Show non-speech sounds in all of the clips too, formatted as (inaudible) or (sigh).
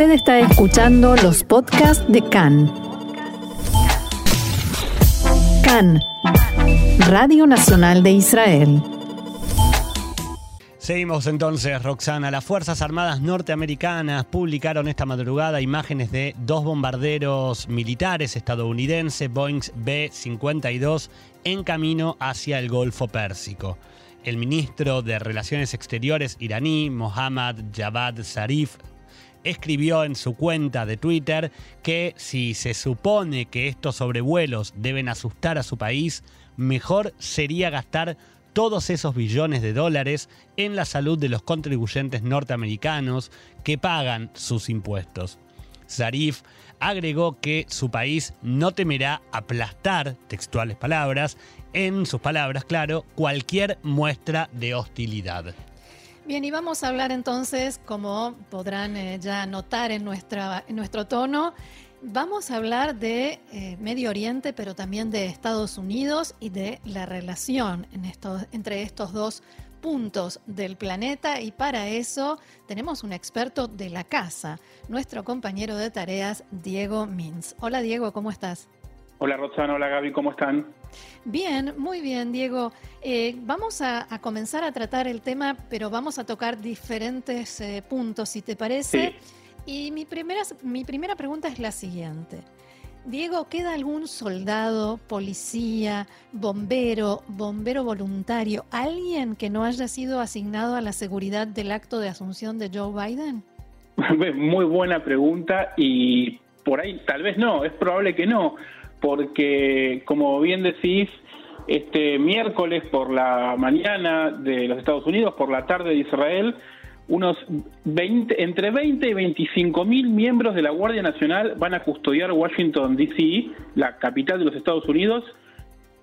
Usted está escuchando los podcasts de CAN. CAN, Radio Nacional de Israel. Seguimos entonces, Roxana. Las Fuerzas Armadas norteamericanas publicaron esta madrugada imágenes de dos bombarderos militares estadounidenses, Boeing B-52, en camino hacia el Golfo Pérsico. El ministro de Relaciones Exteriores iraní, Mohammad Javad Zarif, escribió en su cuenta de Twitter que si se supone que estos sobrevuelos deben asustar a su país, mejor sería gastar todos esos billones de dólares en la salud de los contribuyentes norteamericanos que pagan sus impuestos. Zarif agregó que su país no temerá aplastar, textuales palabras, en sus palabras, claro, cualquier muestra de hostilidad. Bien, y vamos a hablar entonces, como podrán eh, ya notar en, en nuestro tono, vamos a hablar de eh, Medio Oriente, pero también de Estados Unidos y de la relación entre estos dos puntos del planeta y para eso tenemos un experto de la casa, nuestro compañero de tareas, Diego Mins. Hola Diego, ¿cómo estás? Hola Roxana, hola Gaby, ¿cómo están? Bien, muy bien, Diego. Eh, vamos a, comenzar a tratar el tema, pero vamos a tocar diferentes eh, puntos, si te parece. Y mi primera, mi primera pregunta es la siguiente. Diego, ¿queda algún soldado, policía, bombero, bombero voluntario, alguien que no haya sido asignado a la seguridad del acto de asunción de Joe Biden? (laughs) Muy buena pregunta y por ahí tal vez no, es probable que no porque, como bien decís, este miércoles por la mañana de los Estados Unidos, por la tarde de Israel, unos 20, entre 20 y 25 mil miembros de la Guardia Nacional van a custodiar Washington, D.C., la capital de los Estados Unidos,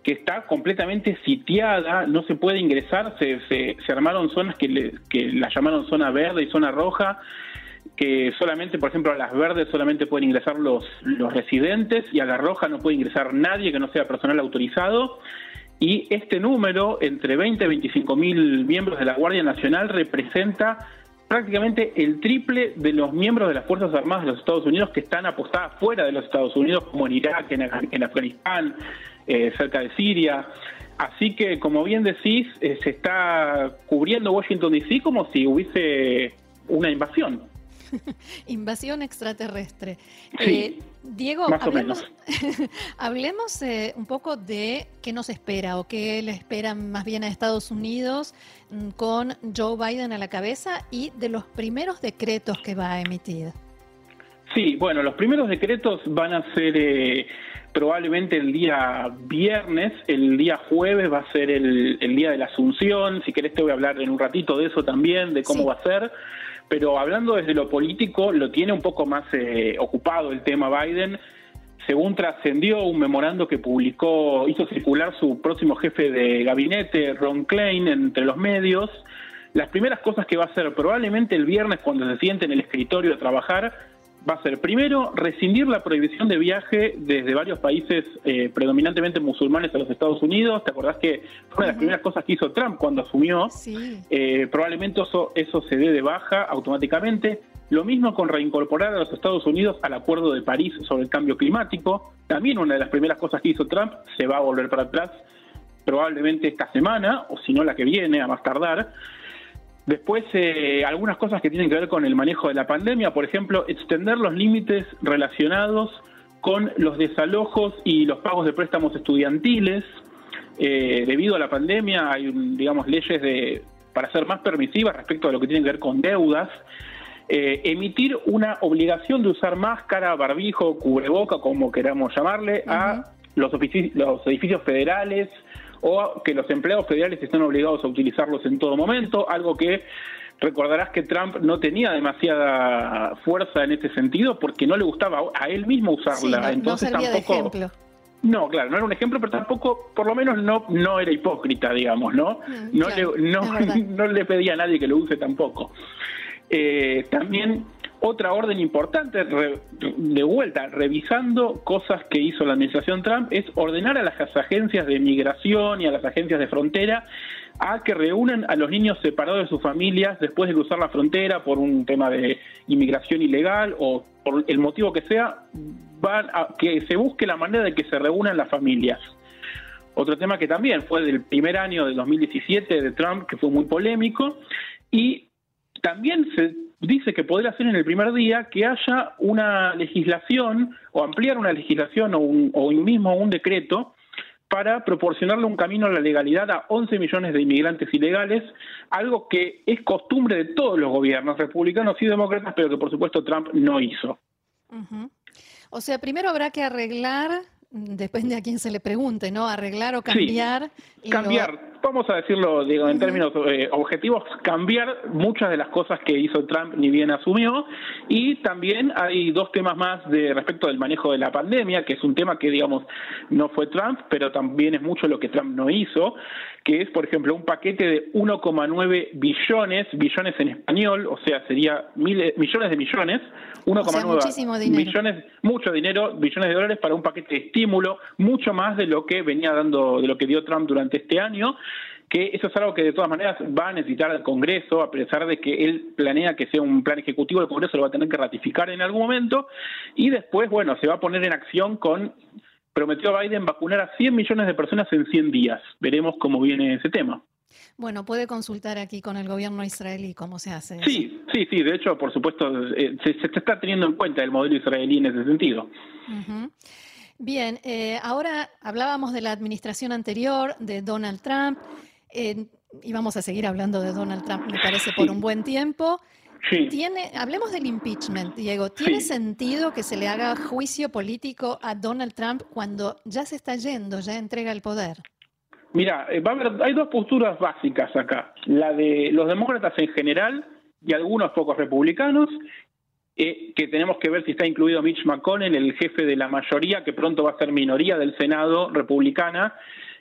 que está completamente sitiada, no se puede ingresar, se, se, armaron zonas que, que la llamaron zona verde y zona roja, que solamente, por ejemplo, a las verdes solamente pueden ingresar los, los residentes y a la roja no puede ingresar nadie que no sea personal autorizado. Y este número, entre 20 y 25 mil miembros de la Guardia Nacional, representa prácticamente el triple de los miembros de las Fuerzas Armadas de los Estados Unidos que están apostadas fuera de los Estados Unidos, como en Irak, en, Afganistán, eh, cerca de Siria. Así que, como bien decís, eh, se está cubriendo Washington DC como si hubiese una invasión. (laughs) Invasión extraterrestre. Eh, Diego, (laughs) hablemos, eh, un poco de qué nos espera o qué le espera más bien a Estados Unidos mm, con Joe Biden a la cabeza y de los primeros decretos que va a emitir. Sí, bueno, los primeros decretos van a ser eh, probablemente el día viernes, el día jueves va a ser el, día de la Asunción, si querés te voy a hablar en un ratito de eso también, de cómo va a ser. Pero hablando desde lo político, lo tiene un poco más eh, ocupado el tema Biden. Según trascendió un memorando que publicó, hizo circular su próximo jefe de gabinete, Ron Klein, entre los medios, las primeras cosas que va a hacer probablemente el viernes cuando se siente en el escritorio a trabajar va a ser, primero, rescindir la prohibición de viaje desde varios países eh, predominantemente musulmanes a los Estados Unidos. ¿Te acordás que fue una de las primeras cosas que hizo Trump cuando asumió? Sí. Eh, probablemente eso, eso se dé de baja automáticamente. Lo mismo con reincorporar a los Estados Unidos al Acuerdo de París sobre el cambio climático. También una de las primeras cosas que hizo Trump se va a volver para atrás probablemente esta semana, o si no la que viene, a más tardar. Después, eh, algunas cosas que tienen que ver con el manejo de la pandemia, por ejemplo, extender los límites relacionados con los desalojos y los pagos de préstamos estudiantiles. Eh, debido a la pandemia hay, digamos, leyes de, para ser más permisivas respecto a lo que tiene que ver con deudas. Eh, emitir una obligación de usar máscara, barbijo, cubreboca, como queramos llamarle, a los, los edificios federales, o que los empleados federales están obligados a utilizarlos en todo momento, algo que recordarás que Trump no tenía demasiada fuerza en este sentido porque no le gustaba a él mismo usarla, no, entonces no tampoco No, claro, no era un ejemplo, pero tampoco, por lo menos no, no era hipócrita, digamos, ¿no? Mm, no, le, no, (laughs) no, le pedía a nadie que lo use tampoco. Eh, también otra orden importante, de vuelta, revisando cosas que hizo la administración Trump, es ordenar a las agencias de migración y a las agencias de frontera a que reúnan a los niños separados de sus familias después de cruzar la frontera por un tema de inmigración ilegal o por el motivo que sea, van a que se busque la manera de que se reúnan las familias. Otro tema que también fue del primer año de 2017 de Trump, que fue muy polémico, y también se dice que podría ser en el primer día que haya una legislación o ampliar una legislación o, un, o mismo un decreto para proporcionarle un camino a la legalidad a 11 millones de inmigrantes ilegales, algo que es costumbre de todos los gobiernos, republicanos y demócratas, pero que por supuesto Trump no hizo. O sea, primero habrá que arreglar depende a quién se le pregunte, ¿no? Arreglar o cambiar. cambiar, vamos a decirlo digo, en términos eh, objetivos, cambiar muchas de las cosas que hizo Trump ni bien asumió. Y también hay dos temas más de respecto del manejo de la pandemia, que es un tema que, digamos, no fue Trump, pero también es mucho lo que Trump no hizo, que es, por ejemplo, un paquete de 1,9 billones, billones en español, o sea, sería millones de millones, 1,9 billones, mucho dinero, billones de dólares para un paquete de estímulo, mucho más de lo que venía dando, de lo que dio Trump durante este año que eso es algo que de todas maneras va a necesitar el Congreso, a pesar de que él planea que sea un plan ejecutivo, el Congreso lo va a tener que ratificar en algún momento, y después, bueno, se va a poner en acción con, prometió Biden vacunar a 100 millones de personas en 100 días. Veremos cómo viene ese tema. Bueno, puede consultar aquí con el gobierno israelí cómo se hace. Sí, sí, sí. De hecho, por supuesto, eh, se, está teniendo en cuenta el modelo israelí en ese sentido. Bien, eh, ahora hablábamos de la administración anterior, de Donald Trump, eh, y vamos a seguir hablando de Donald Trump, me parece, por un buen tiempo. Sí. Tiene, hablemos del impeachment, Diego. ¿Tiene sentido que se le haga juicio político a Donald Trump cuando ya se está yendo, ya entrega el poder? Mira, eh, hay dos posturas básicas acá. La de los demócratas en general y algunos pocos republicanos, eh, que tenemos que ver si está incluido Mitch McConnell, el jefe de la mayoría, que pronto va a ser minoría del Senado republicana,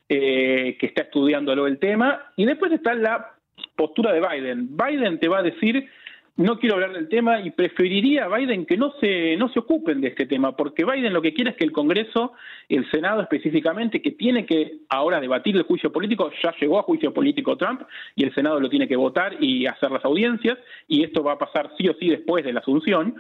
eh, que está estudiándolo el tema. Y después está la postura de Biden. Biden te va a decir no quiero hablar del tema y preferiría a Biden que no se, no se ocupen de este tema, porque Biden lo que quiere es que el Congreso, el Senado específicamente, que tiene que ahora debatir el juicio político, ya llegó a juicio político Trump y el Senado lo tiene que votar y hacer las audiencias, y esto va a pasar sí o sí después de la asunción.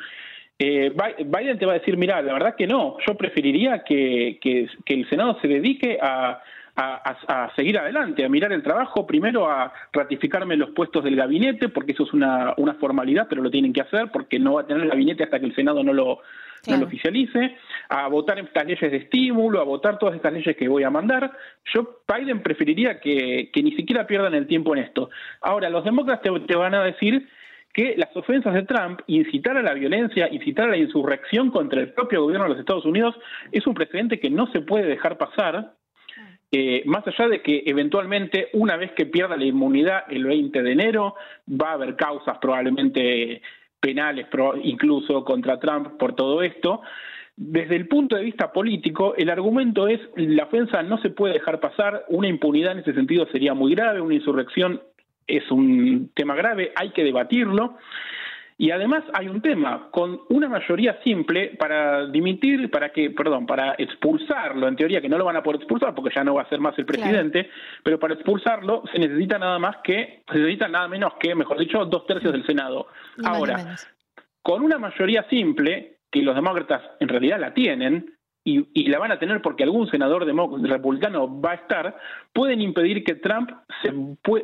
Eh, Biden te va a decir, mira, la verdad que no, yo preferiría que, que el Senado se dedique a, a, seguir adelante, a mirar el trabajo, primero a ratificarme los puestos del gabinete, porque eso es una, una formalidad, pero lo tienen que hacer, porque no va a tener el gabinete hasta que el Senado no lo, no lo oficialice, a votar estas leyes de estímulo, a votar todas estas leyes que voy a mandar. Yo, Biden preferiría que, que ni siquiera pierdan el tiempo en esto. Ahora, los demócratas te, te van a decir que las ofensas de Trump, incitar a la violencia, incitar a la insurrección contra el propio gobierno de los Estados Unidos, es un precedente que no se puede dejar pasar eh, más allá de que eventualmente, una vez que pierda la inmunidad el 20 de enero, va a haber causas probablemente penales, incluso contra Trump por todo esto. Desde el punto de vista político, el argumento es la ofensa no se puede dejar pasar, una impunidad en ese sentido sería muy grave, una insurrección es un tema grave, hay que debatirlo. Y además hay un tema, con una mayoría simple para dimitir, para que, perdón, para expulsarlo, en teoría que no lo van a poder expulsar porque ya no va a ser más el presidente, pero para expulsarlo se necesita nada más que, se necesita nada menos que, mejor dicho, dos tercios del Senado. Ahora, con una mayoría simple, que los demócratas en realidad la tienen, y, la van a tener porque algún senador republicano va a estar, pueden impedir que Trump se,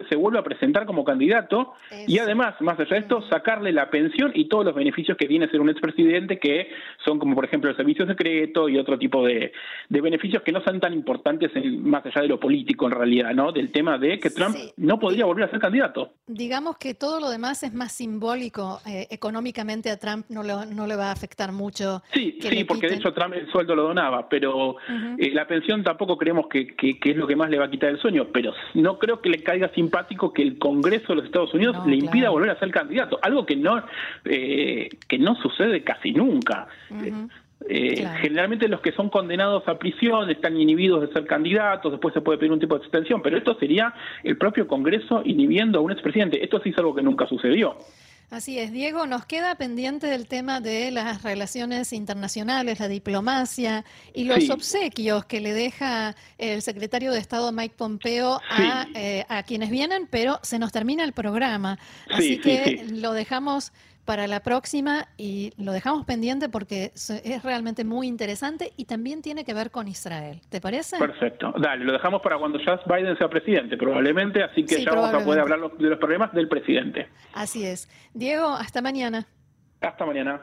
se vuelva a presentar como candidato y además, más allá de esto, sacarle la pensión y todos los beneficios que viene a ser un expresidente, que son como por ejemplo el servicio secreto y otro tipo de, beneficios que no son tan importantes más allá de lo político en realidad, ¿no? Del tema de que Trump no podría volver a ser candidato. Digamos que todo lo demás es más simbólico. Eh, económicamente a Trump no, no le va a afectar mucho. Sí, sí, porque de hecho Trump el sueldo lo pero eh, la pensión tampoco creemos que, que, es lo que más le va a quitar el sueño, pero no creo que le caiga simpático que el Congreso de los Estados Unidos le impida volver a ser candidato, algo que no, eh, que no sucede casi nunca. Eh, generalmente los que son condenados a prisión están inhibidos de ser candidatos, después se puede pedir un tipo de extensión, pero esto sería el propio Congreso inhibiendo a un expresidente. Esto sí es algo que nunca sucedió. Así es, Diego, nos queda pendiente el tema de las relaciones internacionales, la diplomacia y los obsequios que le deja el secretario de Estado Mike Pompeo a, eh, a quienes vienen, pero se nos termina el programa. Así que lo dejamos para la próxima y lo dejamos pendiente porque es realmente muy interesante y también tiene que ver con Israel. ¿Te parece? Perfecto. Dale, lo dejamos para cuando ya Biden sea presidente, probablemente, así que ya vamos a poder hablar de los problemas del presidente. Así es. Diego, hasta mañana. Hasta mañana.